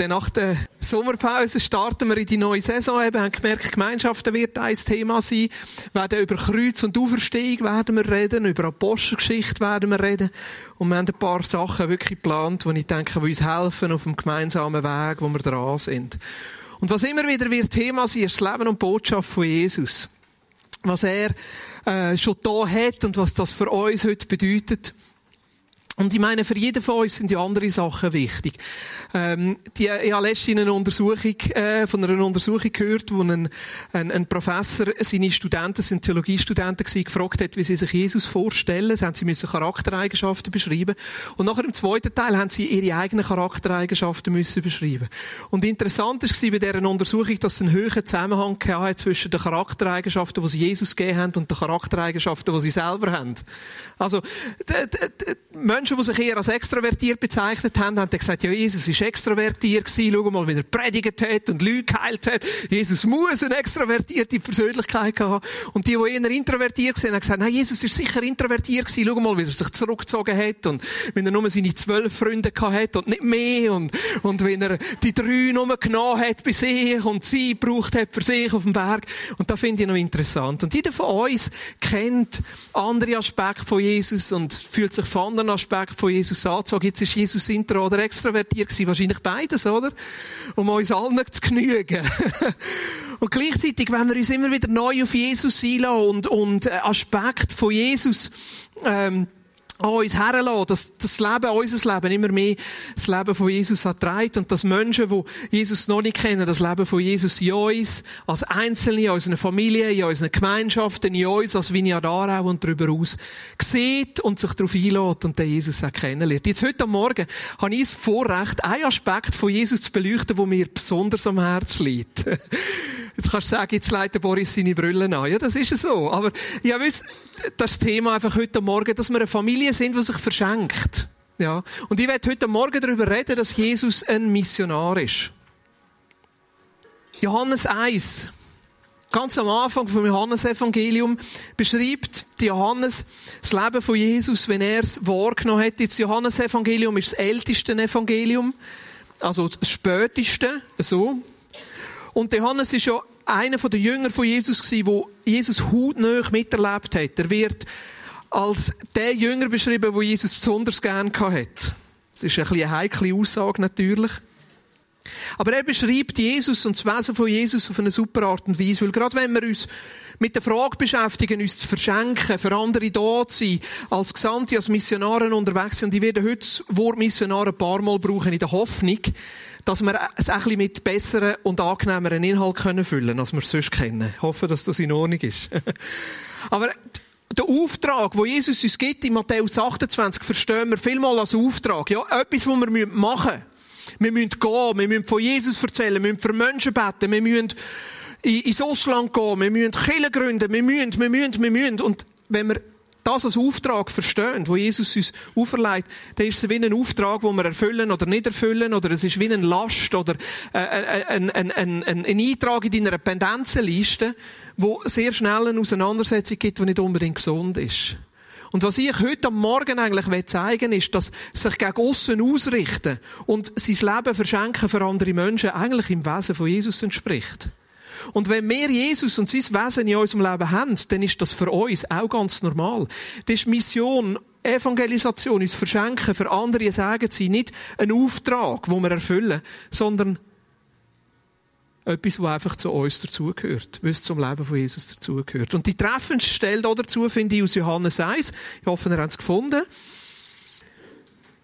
Dann nach der Sommerpause starten wir in die neue Saison. Eben, haben gemerkt, Gemeinschaften wird ein Thema sein. Wir werden über Kreuz und Auferstehung werden wir reden, über Apostelgeschichte werden wir reden. Und wir haben ein paar Sachen wirklich geplant, die ich denke, die uns helfen auf dem gemeinsamen Weg, wo wir dran sind. Und was immer wieder wird Thema sein, ist das Leben und Botschaft von Jesus. Was er äh, schon da hat und was das für uns heute bedeutet. Und ich meine, für jeden von uns sind ja andere Sachen wichtig. Ähm, die, ich habe letztens eine Untersuchung, äh, von einer Untersuchung gehört, wo ein, ein, ein Professor seine Studenten, sind Theologiestudenten gewesen, gefragt hat, wie sie sich Jesus vorstellen. Sie haben sie müssen Charaktereigenschaften beschreiben. Und nachher im zweiten Teil haben sie ihre eigenen Charaktereigenschaften müssen beschreiben. Und interessant war bei dieser Untersuchung, dass es einen höheren Zusammenhang hat zwischen den Charaktereigenschaften, die sie Jesus gegeben haben, und den Charaktereigenschaften, die sie selber haben. Also, die, die, die Menschen, die sich eher als extrovertiert bezeichnet haben, haben gesagt, ja, Jesus ist extrovertiert gewesen, schau mal, wie er predigt hat und Leute geheilt hat. Jesus muss eine extrovertierte Persönlichkeit haben. Und die, die eher introvertiert waren, haben gesagt, nein, Jesus ist sicher introvertiert gewesen, schau mal, wie er sich zurückgezogen hat und wenn er nur seine zwölf Freunde gehabt hat und nicht mehr und, und wenn er die drei nur genommen hat bei sich und sie gebraucht hat für sich auf dem Berg. Und da finde ich noch interessant. Und jeder von uns kennt andere Aspekte von Jesus und fühlt sich von anderen Aspekten von Jesus angezogen. Jetzt ist Jesus intro oder extrovertiert gewesen. Wahrscheinlich beides, oder? Um uns allen zu genügen. und gleichzeitig, wenn wir uns immer wieder neu auf Jesus einlassen und, und äh, Aspekte von Jesus, ähm, an uns herlassen, dass das Leben, unser Leben immer mehr das Leben von Jesus erträgt und dass Menschen, die Jesus noch nicht kennen, das Leben von Jesus in uns, als Einzelne, in unserer Familie, in unseren Gemeinschaften, in uns, als Vineyard und darüber aus, sieht und sich darauf einlädt und den Jesus auch kennenlernt. Jetzt heute Morgen habe ich das Vorrecht, einen Aspekt von Jesus zu beleuchten, der mir besonders am Herzen liegt. Jetzt kannst du sagen, jetzt leitet Boris seine Brille an. Ja, das ist so. Aber ja, wisst, das Thema einfach heute Morgen, dass wir eine Familie sind, die sich verschenkt. Ja. Und ich werde heute Morgen darüber reden, dass Jesus ein Missionar ist. Johannes 1. Ganz am Anfang vom Johannesevangelium beschreibt Johannes das Leben von Jesus, wenn er es wahrgenommen hat. Jetzt Johannesevangelium ist das älteste Evangelium, also das späteste, so. Und Johannes ist ja einer der Jünger von Jesus gewesen, wo Jesus hautnah miterlebt hat. Er wird als der Jünger beschrieben, wo Jesus besonders gern hat. Das ist ein eine heikle Aussage natürlich. Aber er beschreibt Jesus und das Wesen von Jesus auf eine super Art und Weise. Weil gerade wenn wir uns mit der Frage beschäftigen, uns zu verschenken, für andere da zu sein, als Gesandte, als Missionare unterwegs sind, und ich werde heute das Wort Missionar ein paar Mal brauchen, in der Hoffnung, dass wir es ein bisschen mit besseren und angenehmeren Inhalt können füllen, als wir es sonst kennen. Ich hoffe, dass das in Ordnung ist. Aber der Auftrag, wo Jesus uns gibt in Matthäus 28, verstehen wir vielmal als Auftrag. Ja, etwas, was wir machen müssen. Wir müssen gehen, wir müssen von Jesus erzählen, wir müssen für Menschen beten, wir müssen ins Ausland gehen, wir müssen Kirchen gründen, wir müssen, wir müssen, wir müssen. Und wenn wir das als Auftrag verstehen, wo Jesus uns auferlegt, dann ist es wie ein Auftrag, den wir erfüllen oder nicht erfüllen, oder es ist wie eine Last oder äh, äh, ein, ein, ein, ein, Eintrag in deiner Pendenzenliste, wo sehr schnell eine Auseinandersetzung gibt, die nicht unbedingt gesund ist. Und was ich heute am Morgen eigentlich zeigen will, ist, dass sich gegen aussen ausrichten und sein Leben verschenken für andere Menschen eigentlich im Wesen von Jesus entspricht. Und wenn wir Jesus und sein Wesen in unserem Leben haben, dann ist das für uns auch ganz normal. Das ist Mission, Evangelisation, uns verschenken, für andere sagen sie nicht ein Auftrag, wo wir erfüllen, sondern etwas, was einfach zu uns dazugehört, was zum Leben von Jesus dazugehört. Und die treffendste Stelle dazu finde ich aus Johannes 1. Ich hoffe, ihr habt es gefunden.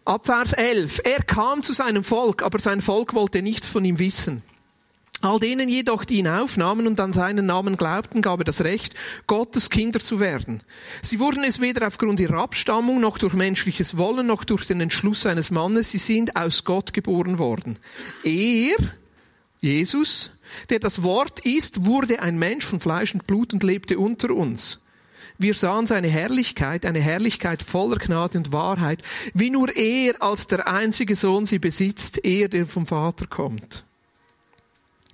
Ab Vers 11. Er kam zu seinem Volk, aber sein Volk wollte nichts von ihm wissen. All denen jedoch, die ihn aufnahmen und an seinen Namen glaubten, gab er das Recht, Gottes Kinder zu werden. Sie wurden es weder aufgrund ihrer Abstammung, noch durch menschliches Wollen, noch durch den Entschluss eines Mannes, sie sind aus Gott geboren worden. Er, Jesus, der das Wort ist, wurde ein Mensch von Fleisch und Blut und lebte unter uns. Wir sahen seine Herrlichkeit, eine Herrlichkeit voller Gnade und Wahrheit, wie nur er als der einzige Sohn sie besitzt, er, der vom Vater kommt.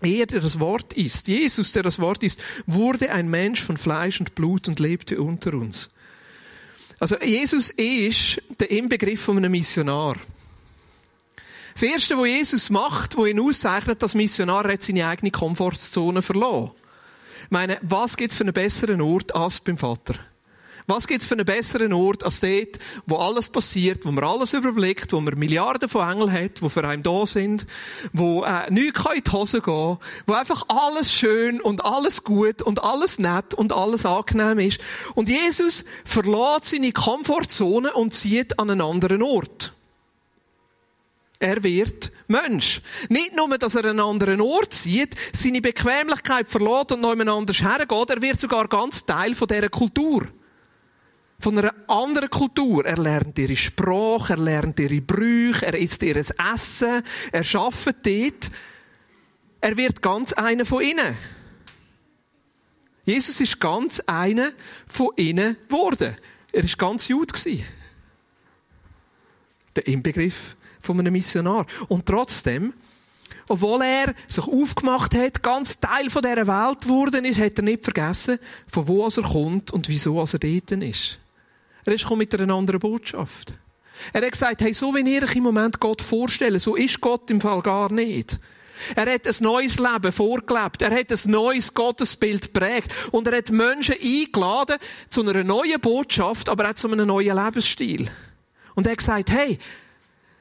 Er, der das Wort ist, Jesus, der das Wort ist, wurde ein Mensch von Fleisch und Blut und lebte unter uns. Also Jesus ist der Inbegriff von einem Missionar. Das Erste, was Jesus macht, was ihn auszeichnet als Missionar, hat seine eigene Komfortzone verloren. Ich meine, was gibt's für einen besseren Ort als beim Vater? Was gibt's für einen besseren Ort als dort, wo alles passiert, wo man alles überblickt, wo man Milliarden von Engeln hat, wo für einen da sind, wo äh, nichts in die Hose gehen wo einfach alles schön und alles gut und alles nett und alles angenehm ist. Und Jesus verlässt seine Komfortzone und zieht an einen anderen Ort. Er wird Mensch. Nicht nur, dass er einen anderen Ort sieht, seine Bequemlichkeit verlässt und noch anders hergeht, er wird sogar ganz Teil von dieser Kultur von einer anderen Kultur. Er lernt ihre Sprache, er lernt ihre Brüche, er isst ihr Essen, er arbeitet dort. Er wird ganz einer von ihnen. Jesus ist ganz einer von ihnen geworden. Er ist ganz Jude Der Inbegriff von einem Missionar. Und trotzdem, obwohl er sich aufgemacht hat, ganz Teil von dieser Welt geworden ist, hat er nicht vergessen, von wo er kommt und wieso er dort ist. Er ist mit einer anderen Botschaft. Er hat gesagt, hey, so wie ihr euch im Moment Gott vorstellen, so ist Gott im Fall gar nicht. Er hat ein neues Leben vorgelebt. Er hat ein neues Gottesbild prägt. Und er hat Menschen eingeladen zu einer neuen Botschaft, aber auch zu einem neuen Lebensstil. Und er hat gesagt, hey,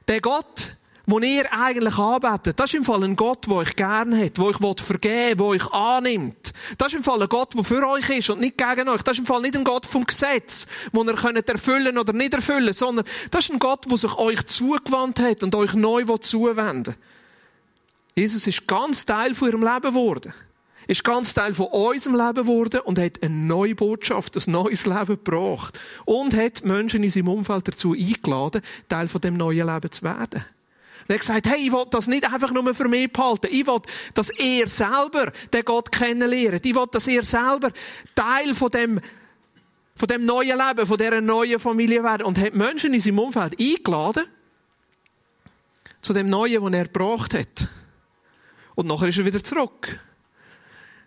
der Gott, wo ihr eigentlich anbetet, das ist im Fall ein Gott, der euch gerne hat, der euch vergeben will, der euch annimmt. Das ist im Fall ein Gott, der für euch ist und nicht gegen euch. Das ist im Fall nicht ein Gott vom Gesetz, wo ihr könnt erfüllen oder nicht erfüllen, sondern das ist ein Gott, der sich euch zugewandt hat und euch neu zuwenden Jesus ist ganz Teil von ihrem Leben geworden. Ist ganz Teil von unserem Leben geworden und hat eine neue Botschaft, ein neues Leben gebracht. Und hat Menschen in seinem Umfeld dazu eingeladen, Teil von dem neuen Leben zu werden. Er hat gesagt, hey, ich will das nicht einfach nur für mich behalten. Ich will, dass er selber den Gott kennenlernt. Ich will, dass er selber Teil von dem, von dem neuen Leben, von dieser neuen Familie werden. Und hat Menschen in seinem Umfeld eingeladen, zu dem Neuen, was er gebracht hat. Und nachher ist er wieder zurück.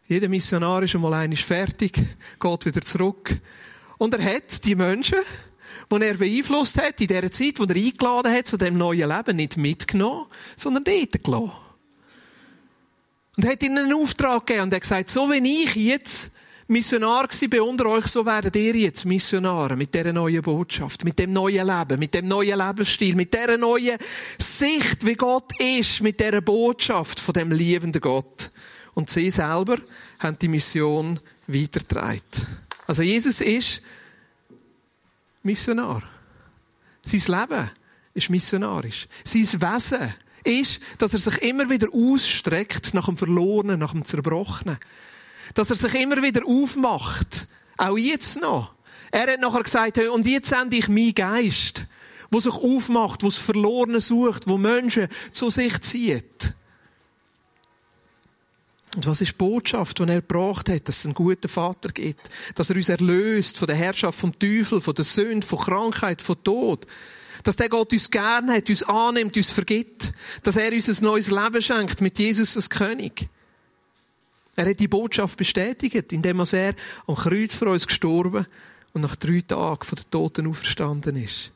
Jeder Missionar ist einmal fertig, geht wieder zurück. Und er hat die Menschen, die er beeinflusst hat, in der Zeit, wo er eingeladen hat zu dem neuen Leben, nicht mitgenommen, sondern dort gelassen. Und hat ihnen einen Auftrag gegeben und hat gesagt, so wie ich jetzt Missionar war bei unter euch, so werdet ihr jetzt Missionare mit dieser neuen Botschaft, mit dem neuen Leben, mit dem neuen Lebensstil, mit dieser neuen Sicht, wie Gott ist, mit dieser Botschaft von dem liebenden Gott. Und sie selber haben die Mission weitergetragen. Also Jesus ist Missionar. Sein Leben ist missionarisch. Sein Wesen ist, dass er sich immer wieder ausstreckt nach dem Verlorenen, nach dem Zerbrochenen. Dass er sich immer wieder aufmacht. Auch jetzt noch. Er hat nachher gesagt, und jetzt sende ich meinen Geist, wo sich aufmacht, wo es Verlorene sucht, wo Menschen zu sich zieht. Und was ist die Botschaft, die er gebracht hat, dass es einen guten Vater gibt? Dass er uns erlöst von der Herrschaft vom Teufel, von der Sünde, von Krankheit, von Tod. Dass der Gott uns gern hat, uns annimmt, uns vergibt. Dass er uns ein neues Leben schenkt mit Jesus als König. Er hat die Botschaft bestätigt, indem er am Kreuz für uns gestorben und nach drei Tagen von den Toten auferstanden ist.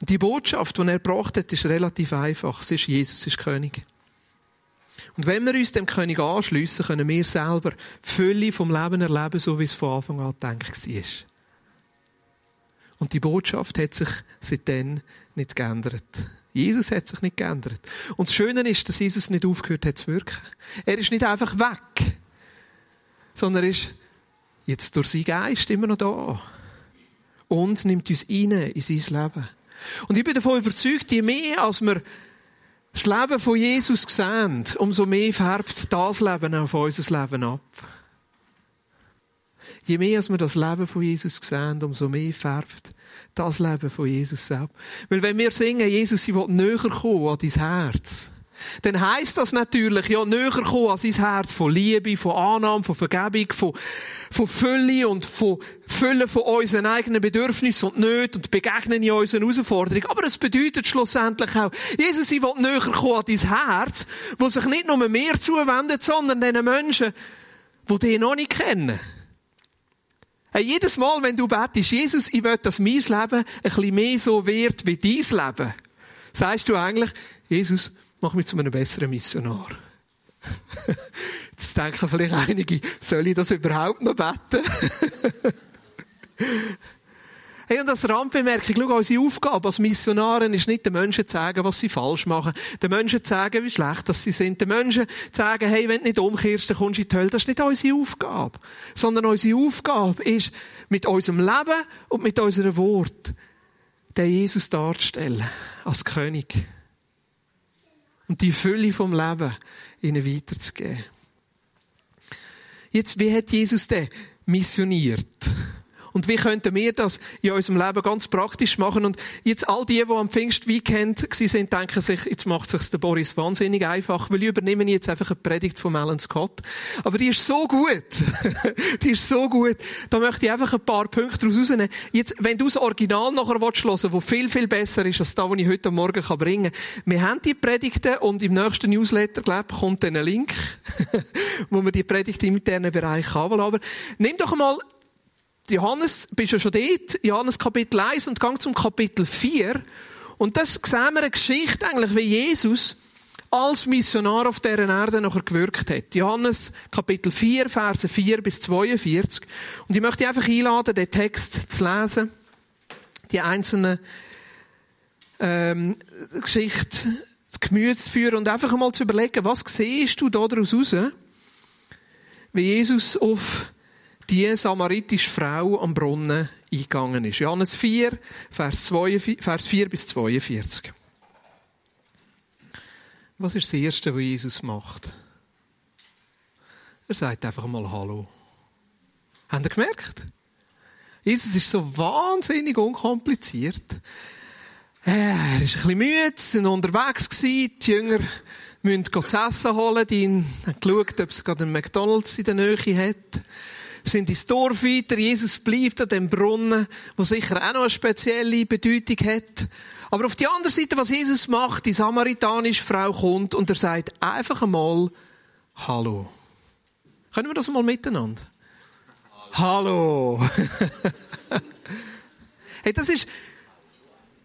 Und die Botschaft, die er gebracht hat, ist relativ einfach. Es ist Jesus ist König. Und wenn wir uns dem König anschliessen, können wir selber die Fülle vom Leben erleben, so wie es von Anfang an gedacht war. Und die Botschaft hat sich seitdem nicht geändert. Jesus hat sich nicht geändert. Und das Schöne ist, dass Jesus nicht aufgehört hat zu wirken. Er ist nicht einfach weg, sondern er ist jetzt durch seinen Geist immer noch da. Und nimmt uns rein in sein Leben. Und ich bin davon überzeugt, je mehr als wir das Leben von Jesus sehen, umso mehr färbt das Leben auf unser Leben ab. Je mehr wir das Leben von Jesus sehen, umso mehr färbt das Leben von Jesus ab. Weil wenn wir singen, Jesus, ich will näher kommen an dein Herz, dann heisst das natürlich, ja, näher kommen an sein Herz von Liebe, von Annahme, von Vergebung, von, von Fülle und von Fülle von unseren eigenen Bedürfnissen und Nöten und begegnen in unseren Herausforderungen. Aber es bedeutet schlussendlich auch, Jesus, ich will näher kommen an dein Herz, wo sich nicht nur mehr zuwendet, sondern den Menschen, die dich noch nicht kennen. Hey, jedes Mal, wenn du betest, Jesus, ich will, dass mein Leben ein bisschen mehr so wird wie dein Leben Sagst du eigentlich, Jesus, mach mich zu einem besseren Missionar? Jetzt denken vielleicht einige, soll ich das überhaupt noch beten? Hey, und als Randbemerkung, schau, unsere Aufgabe als Missionaren ist nicht, den Menschen zu sagen, was sie falsch machen. Den Menschen zu sagen, wie schlecht dass sie sind. Den Menschen zu sagen, hey, wenn du nicht umkehrst, dann kommst du in die Hölle. Das ist nicht unsere Aufgabe. Sondern unsere Aufgabe ist, mit unserem Leben und mit unserem Wort, den Jesus darzustellen. Als König. Und die Fülle vom Leben ihnen weiterzugeben. Jetzt, wie hat Jesus denn missioniert? Und wie könnten wir das in unserem Leben ganz praktisch machen? Und jetzt all die, die am Pfingstweekend sind, denken sich, jetzt macht sich der Boris wahnsinnig einfach, weil ich übernehme jetzt einfach eine Predigt von Alan Scott. Aber die ist so gut. die ist so gut. Da möchte ich einfach ein paar Punkte daraus rausnehmen. Jetzt, wenn du das Original nachher willst wo viel, viel besser ist als das, was ich heute Morgen bringen kann. Wir haben die Predigten und im nächsten Newsletter, glaube ich, kommt dann ein Link, wo wir die Predigt im internen Bereich haben. Aber nimm doch mal Johannes, bist ja schon dort, Johannes Kapitel 1 und gang zum Kapitel 4. Und das sehen wir eine Geschichte eigentlich, wie Jesus als Missionar auf dieser Erde nachher gewirkt hat. Johannes Kapitel 4, Verse 4 bis 42. Und ich möchte einfach einladen, den Text zu lesen, die einzelnen ähm, Geschichten zu führen und einfach einmal zu überlegen, was siehst du da daraus raus, wie Jesus auf die samaritische Frau am Brunnen eingegangen ist. Johannes 4, Vers, 2, Vers 4 bis 42. Was ist das Erste, was Jesus macht? Er sagt einfach mal Hallo. Habt ihr gemerkt? Jesus ist so wahnsinnig unkompliziert. Er ist ein bisschen müde, sind unterwegs die Jünger müssen zu essen holen, die haben geschaut, ob es gerade einen McDonalds in der Nähe hat sind ins Dorf weiter. Jesus bleibt an dem Brunnen, wo sicher auch noch eine spezielle Bedeutung hat. Aber auf die andere Seite, was Jesus macht, die samaritanische Frau kommt und er sagt einfach einmal Hallo. Können wir das mal miteinander? Hallo. hey, das ist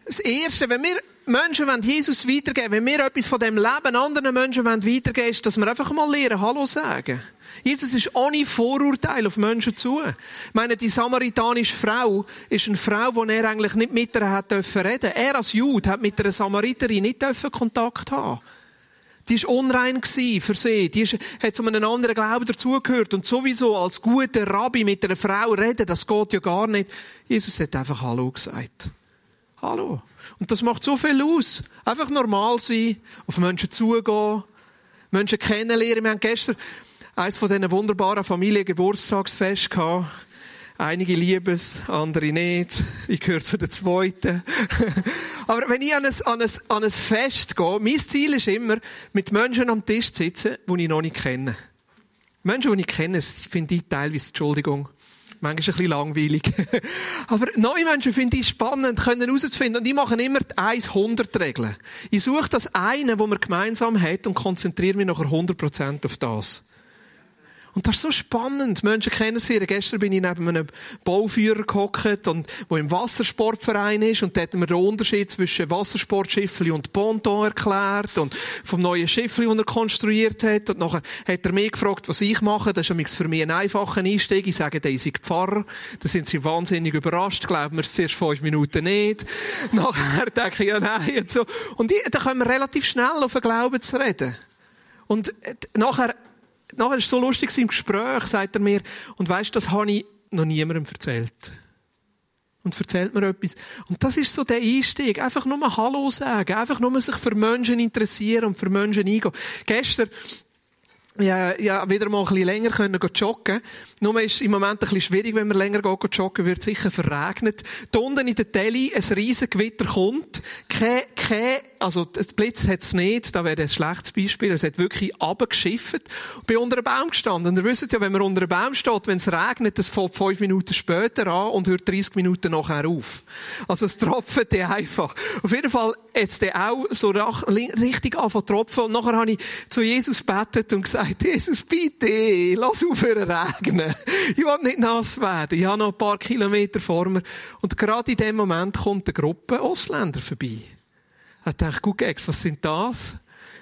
das Erste, wenn wir Menschen wollen Jesus weitergeben, wenn wir etwas von dem Leben anderen Menschen weitergeben wollen, ist, dass wir einfach mal lernen, Hallo sagen. Jesus ist ohne Vorurteil auf Menschen zu. Ich meine, die samaritanische Frau ist eine Frau, die er eigentlich nicht mit ihr hat dürfen reden. Er als Jude hat mit einer Samariterin nicht dürfen Kontakt haben. Die ist unrein für sie. Die ist, hat zu einem anderen Glauben dazugehört. Und sowieso als guter Rabbi mit einer Frau reden, das geht ja gar nicht. Jesus hat einfach Hallo gesagt. Hallo. Und das macht so viel aus. Einfach normal sein, auf Menschen zugehen, Menschen kennenlernen. Wir haben gestern eines von diesen wunderbaren Familiengeburtstagsfest gehabt. Einige lieben es, andere nicht. Ich gehöre zu der zweiten. Aber wenn ich an ein, an, ein, an ein Fest gehe, mein Ziel ist immer, mit Menschen am Tisch zu sitzen, die ich noch nicht kenne. Menschen, die ich kenne, finde ich teilweise, Entschuldigung, manchmal ein bisschen langweilig. Aber neue Menschen finde ich spannend, können herauszufinden. Und ich mache immer die 1-100-Regel. Ich suche das eine, wo man gemeinsam hat und konzentriere mich nachher 100% auf das. Und das ist so spannend. Menschen kennen sie. Gestern bin ich neben einem Bauführer gehockt und, wo im Wassersportverein ist und da hat mir den Unterschied zwischen Wassersportschiffli und Ponton erklärt und vom neuen Schiffli, das er konstruiert hat. Und nachher hat er mich gefragt, was ich mache. Das ist für mich ein einfacher Einstieg. Ich sage, der sind Pfarrer. Da sind sie wahnsinnig überrascht. Glauben wir es zuerst fünf Minuten nicht. nachher denke ich, ja, nein, und so. Und da können wir relativ schnell auf den Glauben zu reden. Und äh, nachher nachher ist so lustig im Gespräch, sagt er mir, und weißt, das habe ich noch niemandem erzählt. Und erzählt mir etwas. Und das ist so der Einstieg. Einfach nur Hallo sagen. Einfach nur sich für Menschen interessieren und für Menschen eingehen. Gestern, ja, ja, wieder mal ein bisschen länger können joggen. Nur ist im Moment ein bisschen schwierig, wenn man länger gehen joggen, wird sicher verregnet. Da unten in der Tele ein riesen Gewitter kommt. Kein, kein, also, das Blitz hat's nicht. Da wäre ein schlechtes Beispiel. Es hat wirklich runtergeschifft. Und bin unter einem Baum gestanden. Und ihr wisst ja, wenn man unter einem Baum steht, wenn es regnet, das fällt fünf Minuten später an und hört 30 Minuten nachher auf. Also, es tropft die einfach. Auf jeden Fall, jetzt der auch so richtig anfangen zu tropfen. Und nachher habe ich zu Jesus betet und gesagt, gesagt, Jesus, bitte, lass aufhören regnen. Ich will nicht nass werden. Ich habe noch ein paar Kilometer vor mir. Und gerade in dem Moment kommt eine Gruppe Ausländer vorbei. Ich dachte, guck, Ex, was sind das?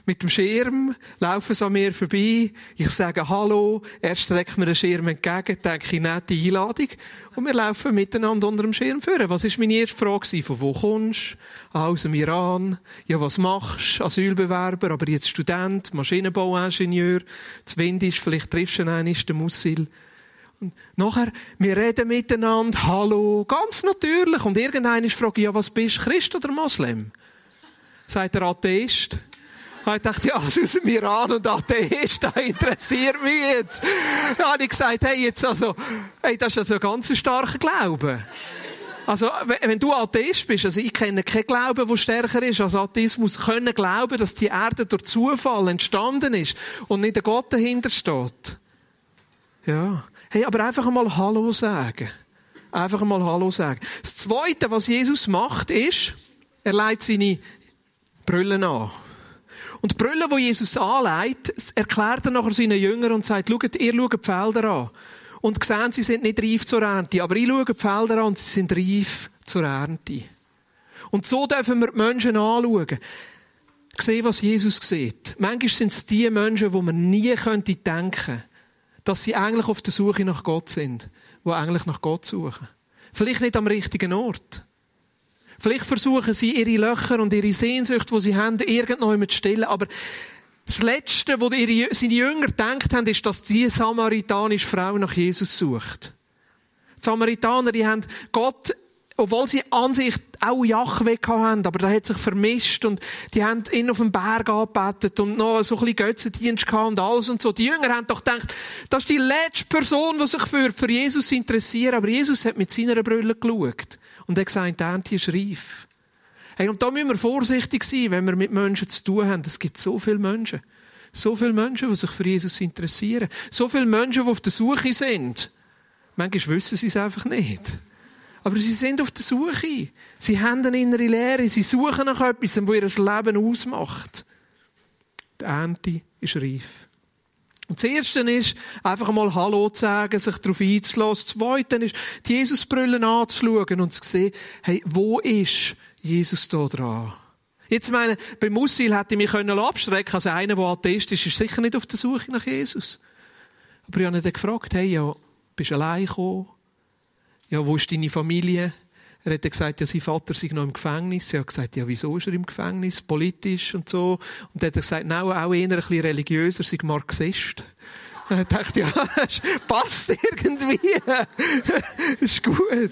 Mit dem Schirm laufen sie an mir vorbei. Ich sage Hallo. Er streckt mir den Schirm entgegen, denke ich, nette Einladung. Und wir laufen miteinander unter dem Schirm führen. Was ist meine erste Frage? Von wo kommst du? Aus dem Iran. Ja, was machst du? Asylbewerber, aber jetzt Student, Maschinenbauingenieur. Das Wind ist, vielleicht triffst du einen, der Musil. Und nachher, wir reden miteinander, hallo, ganz natürlich. Und irgendeiner fragt, ja, was bist du, Christ oder Moslem? Sagt der Atheist. Ich dachte, ja, aus dem Iran und Atheist, das interessiert mich jetzt. Da habe ich gesagt, hey, jetzt also, hey, das ist also ein ganz starker Glaube. Also, wenn du Atheist bist, also ich kenne keinen Glauben, der stärker ist als Atheismus, können glauben, dass die Erde durch Zufall entstanden ist und nicht der Gott dahinter steht. Ja. Hey, aber einfach einmal Hallo sagen. Einfach einmal Hallo sagen. Das Zweite, was Jesus macht, ist, er leitet seine Brüllen an. Und die Brille, die Jesus anlegt, erklärt er nachher seinen Jüngern und sagt, schaut, ihr schaut die Felder an. Und sehen, sie sind nicht reif zur Ernte. Aber ich schaue die Felder an und sie sind reif zur Ernte. Und so dürfen wir die Menschen anschauen. Sehen, was Jesus sieht. Manchmal sind es die Menschen, wo man nie könnte denken, dass sie eigentlich auf der Suche nach Gott sind. Die eigentlich nach Gott suchen. Vielleicht nicht am richtigen Ort. Vielleicht versuchen sie ihre Löcher und ihre Sehnsucht, die sie haben, irgendwo zu stillen. Aber das Letzte, was ihre, seine Jünger gedacht haben, ist, dass die samaritanische Frau nach Jesus sucht. Die Samaritaner, die haben Gott, obwohl sie an sich auch Jachwe haben, aber der hat sich vermischt und die haben ihn auf dem Berg angebetet und noch so ein bisschen Götzendienst gehabt und alles und so. Die Jünger haben doch gedacht, das ist die letzte Person, die sich für, für Jesus interessiert, aber Jesus hat mit seiner Brille geschaut. Und er gesagt, die Ernte ist reif. Hey, und da müssen wir vorsichtig sein, wenn wir mit Menschen zu tun haben. Es gibt so viele Menschen. So viele Menschen, die sich für Jesus interessieren. So viele Menschen, die auf der Suche sind. Manchmal wissen sie es einfach nicht. Aber sie sind auf der Suche. Sie haben eine innere Lehre. Sie suchen nach etwas, was ihr Leben ausmacht. Die Ernte ist reif. Das Erste ist, einfach mal Hallo zu sagen, sich darauf einzulassen. Das Zweite ist, die Jesusbrille anzuschauen und zu sehen, hey, wo ist Jesus da dran? Jetzt meine, bei Musil hätte ich mich abstrecken können. Also einer, der Atheist ist, ist sicher nicht auf der Suche nach Jesus. Aber ich habe ihn gefragt, hey, ja, bist du allein gekommen? Ja, wo ist deine Familie? Er hat gesagt, ja, sein Vater sei noch im Gefängnis. Er hat gesagt, ja, wieso ist er im Gefängnis? Politisch und so. Und dann hat er gesagt, nein, auch eher ein bisschen religiöser, sei Marxist. Und er dachte, ja, passt irgendwie. ist gut.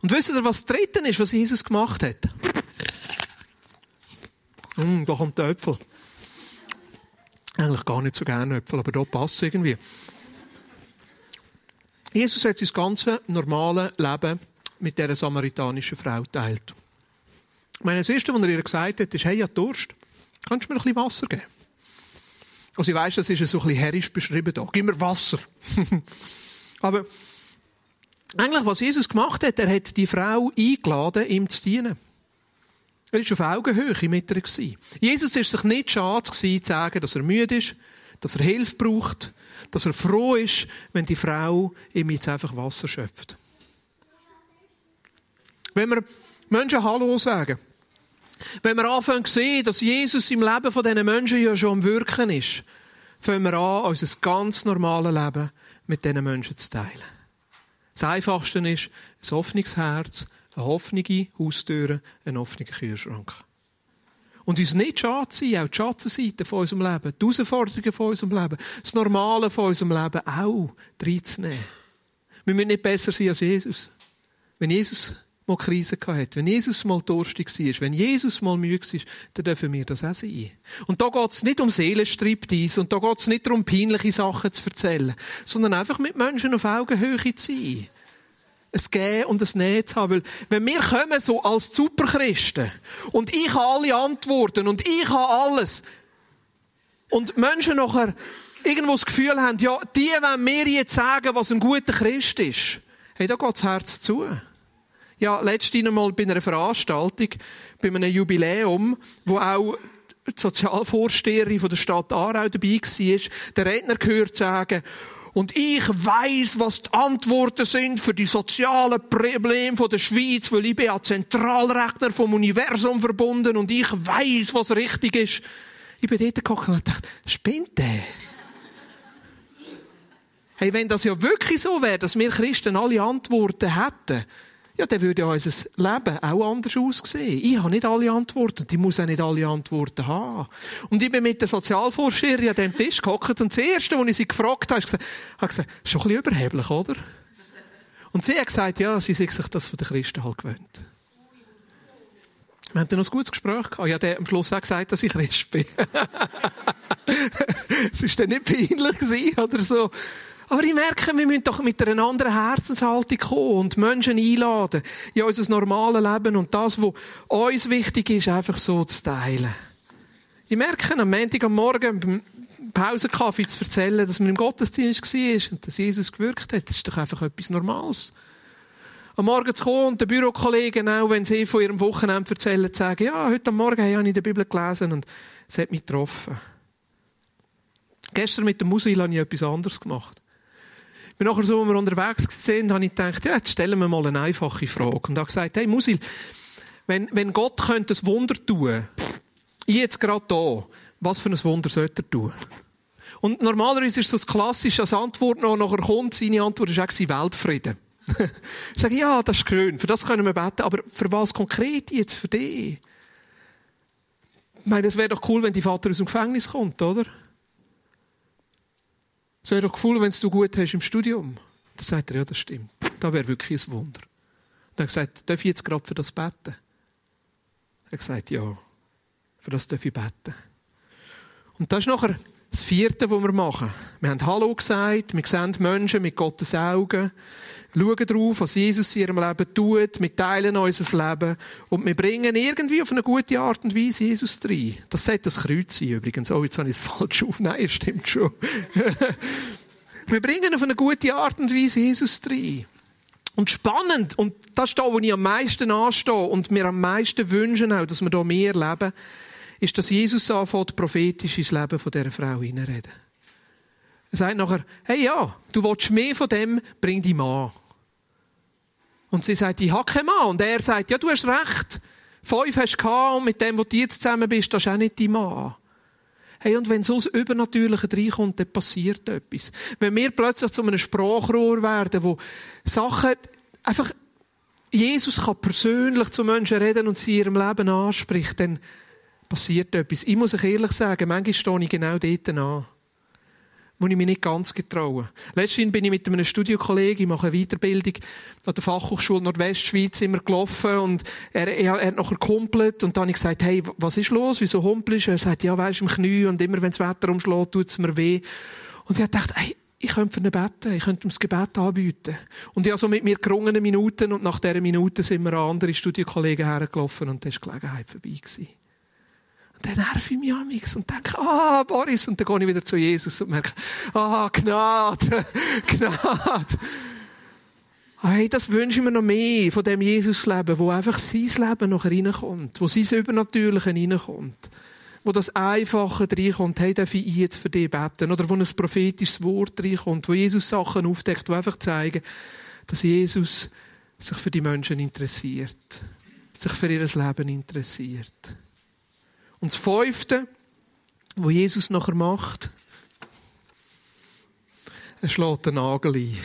Und wisst ihr, was das Dritte ist, was Jesus gemacht hat? Hm, da kommt der Äpfel. Eigentlich gar nicht so gerne Äpfel, aber da passt irgendwie. Jesus hat sein ganzes normale Leben mit dieser samaritanischen Frau teilt. Ich meine, das Erste, was er ihr gesagt hat, ist, hey, ja Durst, kannst du mir ein bisschen Wasser geben? Also ich weiss, das ist so ein bisschen herrisch beschrieben da. Gib mir Wasser. Aber eigentlich, was Jesus gemacht hat, er hat die Frau eingeladen, ihm zu dienen. Er war auf Augenhöhe mit ihr. Jesus war sich nicht schade zu sagen, dass er müde ist, dass er Hilfe braucht, dass er froh ist, wenn die Frau ihm jetzt einfach Wasser schöpft. Wenn wir Menschen Hallo sagen, wenn wir anfangen zu sehen, dass Jesus im Leben von diesen Menschen ja schon am Wirken ist, fangen wir an, unser ganz normales Leben mit diesen Menschen zu teilen. Das Einfachste ist ein offenes Herz, eine offene Haustür, ein offener Kühlschrank. Und uns nicht schade sein, auch die Schattenseite von unserem Leben, die Herausforderungen von unserem Leben, das Normale von unserem Leben auch reinzunehmen. Wir müssen nicht besser sein als Jesus. Wenn Jesus mal Krise hatte, wenn Jesus mal durstig war, wenn Jesus mal müde war, dann dürfen wir das auch sein. Und da geht es nicht um Seelenstriptease und da geht es nicht darum, peinliche Sachen zu erzählen, sondern einfach mit Menschen auf Augenhöhe zu sein. Es Gehen und es Nehmen zu haben. Weil, wenn wir kommen so als Superchristen und ich habe alle Antworten und ich habe alles und Menschen nachher irgendwo das Gefühl haben, ja, die wollen mir jetzt sagen, was ein guter Christ ist. Hey, da geht das Herz zu. Ja, letztens einmal bei einer Veranstaltung, bei einem Jubiläum, wo auch die Sozialvorsteherin von der Stadt Aarau dabei war, der Redner gehört sagen, Und ich weiß, was die Antworten sind für die sozialen Probleme der Schweiz, weil ich bin als Zentralrechner vom Universum verbunden und ich weiß, was richtig ist. Ich bin dort geguckt und dachte, spinnt der? Hey, wenn das ja wirklich so wäre, dass wir Christen alle Antworten hätten, ja, dann würde unser Leben auch anders aussehen. Ich habe nicht alle Antworten und ich muss auch nicht alle Antworten haben. Und ich bin mit der Sozialforscherin an diesem Tisch gehockt und das Erste, was ich sie gefragt habe, habe gesagt, schon ein bisschen überheblich, oder? Und sie hat gesagt, ja, sie sich das von den Christen halt gewöhnt. Wir haben dann noch ein gutes Gespräch gehabt. Ich habe am Schluss auch gesagt, dass ich Christ bin. es war dann nicht peinlich oder so. Aber ich merke, wir müssen doch mit einer anderen Herzenshaltung kommen und Menschen einladen in unser normales Leben und das, was uns wichtig ist, einfach so zu teilen. Ich merke am Montag am Morgen beim Pausenkaffee zu erzählen, dass man im Gottesdienst war und dass Jesus gewirkt hat, das ist doch einfach etwas Normales. Am Morgen zu kommen und den Bürokollegen, auch wenn sie von ihrem Wochenende erzählen, zu sagen, ja, heute am Morgen habe ich in der Bibel gelesen und es hat mich getroffen. Gestern mit dem Musil habe ich etwas anderes gemacht bin nachher so, als wir unterwegs sind, habe ich gedacht, ja, jetzt stellen wir mal eine einfache Frage. Und habe gesagt, hey Musil, wenn, wenn Gott könnte ein Wunder tun, ich jetzt gerade da, was für ein Wunder sollte er tun? Und normalerweise ist so das Klassische als Antwort noch, nachher kommt, seine Antwort war auch Weltfrieden. ich sage, ja, das ist schön, für das können wir beten, aber für was konkret jetzt für dich? Ich meine, es wäre doch cool, wenn die Vater aus dem Gefängnis kommt, oder? Es wäre doch cool, wenn es du gut hast im Studium. Dann sagt er, ja, das stimmt. Das wäre wirklich ein Wunder. Dann hat er gesagt, darf ich jetzt gerade für das beten? Er hat gesagt, ja, für das darf ich beten. Und das ist nachher das vierte, was wir machen. Wir haben Hallo gesagt, wir sehen Menschen mit Gottes Augen schauen darauf, was Jesus in ihrem Leben tut, wir teilen unser Leben und wir bringen irgendwie auf eine gute Art und Weise Jesus rein. Das sollte das Kreuz sein übrigens. Oh, jetzt habe ich es falsch auf. Nein, stimmt schon. wir bringen auf eine gute Art und Weise Jesus rein. Und spannend, und das ist da, wo ich am meisten anstehe und mir am meisten wünschen auch, dass wir da mehr leben, ist, dass Jesus anfängt, prophetisch ins Leben von dieser Frau hineinreden. Er sagt nachher, hey ja, du willst mehr von dem, bring die Mann. Und sie sagt, ich habe keinen Mann. Und er sagt, ja, du hast recht. Fünf hast du gehabt und mit dem, wo du jetzt zusammen bist, das ist auch nicht dein Mann. Hey, und wenn so das Übernatürliche reinkommt, dann passiert etwas. Wenn wir plötzlich zu einem Sprachrohr werden, wo Sachen einfach, Jesus kann persönlich zu Menschen reden und sie ihrem Leben anspricht, dann passiert etwas. Ich muss euch ehrlich sagen, manchmal stehe ich genau dort an wo ich mich nicht ganz getraue. Letztens bin ich mit einem Studiokollegen, ich mache eine Weiterbildung an der Fachhochschule Nordwestschweiz immer gelaufen und er, er, er hat nachher kumpelt und dann habe ich gesagt, hey, was ist los, wieso humpelst Er sagt, ja, weisst, im Knie und immer wenn das Wetter umschlägt, tut es mir weh. Und ich dachte, hey, ich könnte für ihn beten, ich könnte ihm das Gebet anbieten. Und ich habe so mit mir gerungene Minuten und nach dieser Minute sind an andere Studiokollegen hergelaufen und da war die Gelegenheit vorbei. Gewesen dann nerv ich mich amix und denke, ah, Boris, und dann gehe ich wieder zu Jesus und merke, ah, Gnade, Gnade. Hey, das wünsche ich mir noch mehr von dem Jesus-Leben, wo einfach sein Leben noch reinkommt, wo sein Übernatürliche reinkommt, wo das Einfache reinkommt, hey, darf ich jetzt für dich beten, oder wo ein prophetisches Wort reinkommt, wo Jesus Sachen aufdeckt, die einfach zeigen, dass Jesus sich für die Menschen interessiert, sich für ihr Leben interessiert. Und das Fünfte, wo Jesus nachher macht, er schlägt den Nagel ein.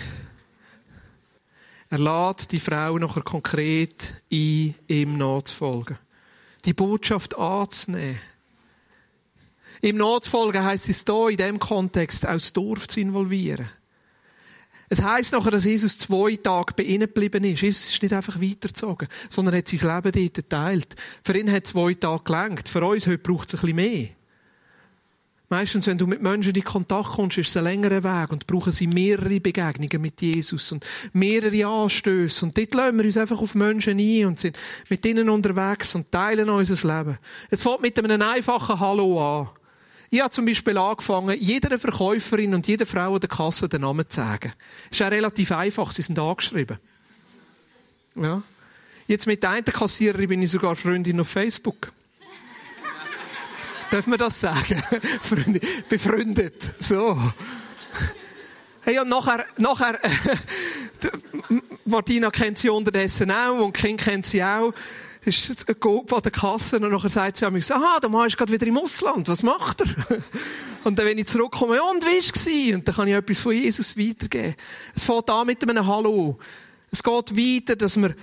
Er lädt die Frau nachher konkret ein, ihm nachzufolgen. Die Botschaft anzunehmen. Ihm nachzufolgen heisst es hier in diesem Kontext auch das Dorf zu involvieren. Es heisst nachher, dass Jesus zwei Tage bei ihnen geblieben ist. Jesus ist nicht einfach weitergezogen, sondern hat sein Leben dort geteilt. Für ihn hat zwei Tage gelangt. Für uns heute braucht es ein bisschen mehr. Meistens, wenn du mit Menschen in Kontakt kommst, ist es ein längerer Weg und brauchen sie mehrere Begegnungen mit Jesus und mehrere Anstöße. Und dort lassen wir uns einfach auf Menschen ein und sind mit ihnen unterwegs und teilen unser Leben. Es fängt mit einem einfachen Hallo an. Ich habe zum Beispiel angefangen, jeder Verkäuferin und jeder Frau an der Kasse den Namen zu sagen. Ist auch relativ einfach, sie sind angeschrieben. Ja. Jetzt mit der einen Kassiererin bin ich sogar Freundin auf Facebook. Darf man das sagen? Befreundet. So. Hey, und nachher, nachher, Martina kennt sie unterdessen auch und Kind kennt sie auch. Ist ein Coop an der Kasse und nachher sagt sie an mich, aha, der Mann ist gerade wieder im Ausland, was macht er? Und dann, wenn ich zurückkomme, ja, und wie war Und dann kann ich etwas von Jesus weitergeben. Es fängt an mit einem Hallo. Es geht weiter, dass wir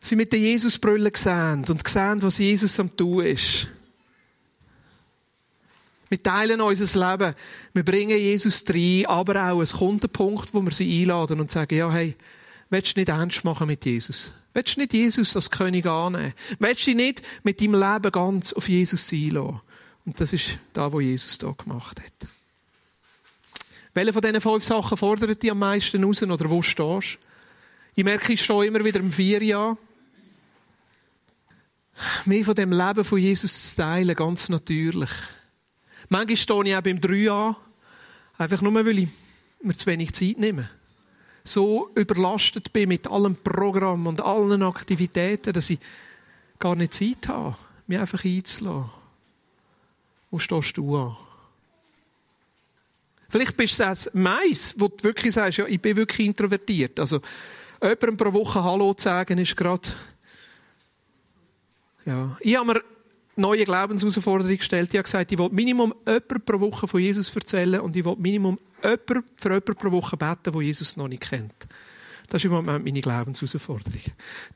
sie mit der Jesusbrille sehen und sehen, was Jesus am tun ist. Wir teilen unser Leben. Wir bringen Jesus rein, aber auch es kommt ein Punkt, wo wir sie einladen und sagen, ja, hey, willst du nicht ernst machen mit Jesus? Willst du nicht Jesus als König annehmen? Willst du nicht mit deinem Leben ganz auf Jesus einlassen? Und das ist da, wo Jesus da gemacht hat. Welche von diesen fünf Sachen fordert dich am meisten raus oder wo stehst? Ich merke, ich stehe immer wieder im Vier Jahr. Mehr von dem Leben von Jesus zu teilen, ganz natürlich. Manchmal stehe ich auch beim Drei an, einfach nur, weil ich mir zu wenig Zeit nehme. So überlastet bin mit allem Programm und allen Aktivitäten, dass ich gar nicht Zeit habe, mich einfach einzulassen. Wo stehst du an? Vielleicht bist du das Mais, wo du wirklich sagst, ja, ich bin wirklich introvertiert. Also, jemandem pro Woche Hallo zu sagen, ist gerade, ja. Ich habe mir neue Glaubensherausforderung gestellt. Ich habe gesagt, ich will Minimum jemand pro Woche von Jesus erzählen und ich will Minimum jemand für jemanden pro Woche beten, der Jesus noch nicht kennt. Das ist im Moment meine Glaubensherausforderung.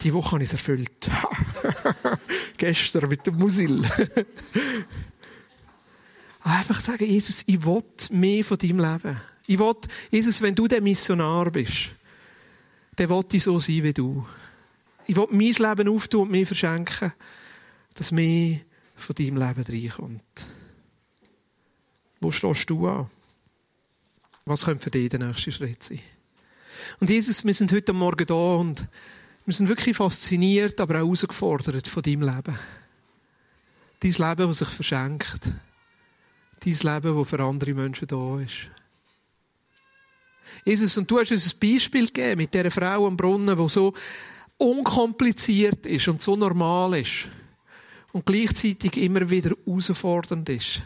Die Woche habe ich es erfüllt. Gestern mit dem Musil. Einfach sagen, Jesus, ich will mehr von deinem Leben. Ich will, Jesus, wenn du der Missionar bist, dann will ich so sein wie du. Ich will mein Leben auftun und mir verschenken, dass mehr von deinem Leben reinkommt. Wo stehst du an? Was könnte für dich der nächste Schritt sein? Und Jesus, wir sind heute Morgen da und wir sind wirklich fasziniert, aber auch herausgefordert von deinem Leben. Dein Leben, das sich verschenkt dein Leben, das für andere Menschen da ist. Jesus, und du hast uns ein Beispiel gegeben mit dieser Frau am Brunnen, die so unkompliziert ist und so normal ist und gleichzeitig immer wieder herausfordernd ist.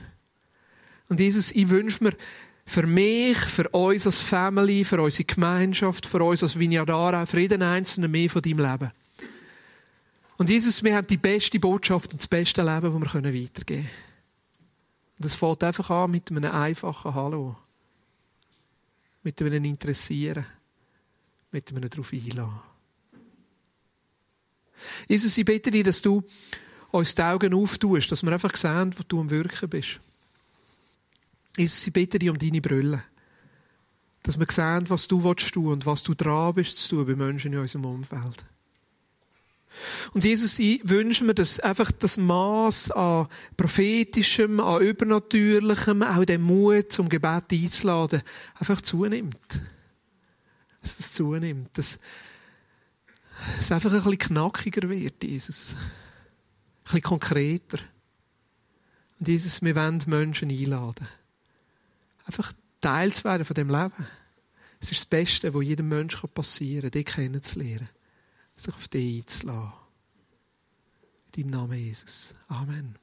Und Jesus, ich wünsche mir für mich, für uns als Family, für unsere Gemeinschaft, für uns als Vinyadara, für jeden Einzelnen mehr von deinem Leben. Und Jesus, wir haben die beste Botschaft und das beste Leben, das wir weitergeben können. Und es fängt einfach an mit einem einfachen Hallo. Mit einem Interessieren. Mit einem darauf einladen. Jesus, ich bitte dich, dass du uns die Augen auftust, dass wir einfach sehen, wo du am Wirken bist. Jesus, ich bitte dich um deine Brille. Dass wir sehen, was du willst tun und was du dran bist zu tun bei Menschen in unserem Umfeld. Und Jesus, ich wünsche mir, dass einfach das Maß an prophetischem, an übernatürlichem, auch den Mut zum Gebet einzuladen, einfach zunimmt. Dass das zunimmt. Dass es einfach ein bisschen knackiger wird, Jesus. Bisschen konkreter. Und Jesus, wir wollen Menschen einladen. Einfach Teil zu werden von dem Leben. Es ist das Beste, was jedem Menschen passieren kann, dich kennenzulernen sich auf dich einzulassen. In deinem Namen Jesus. Amen.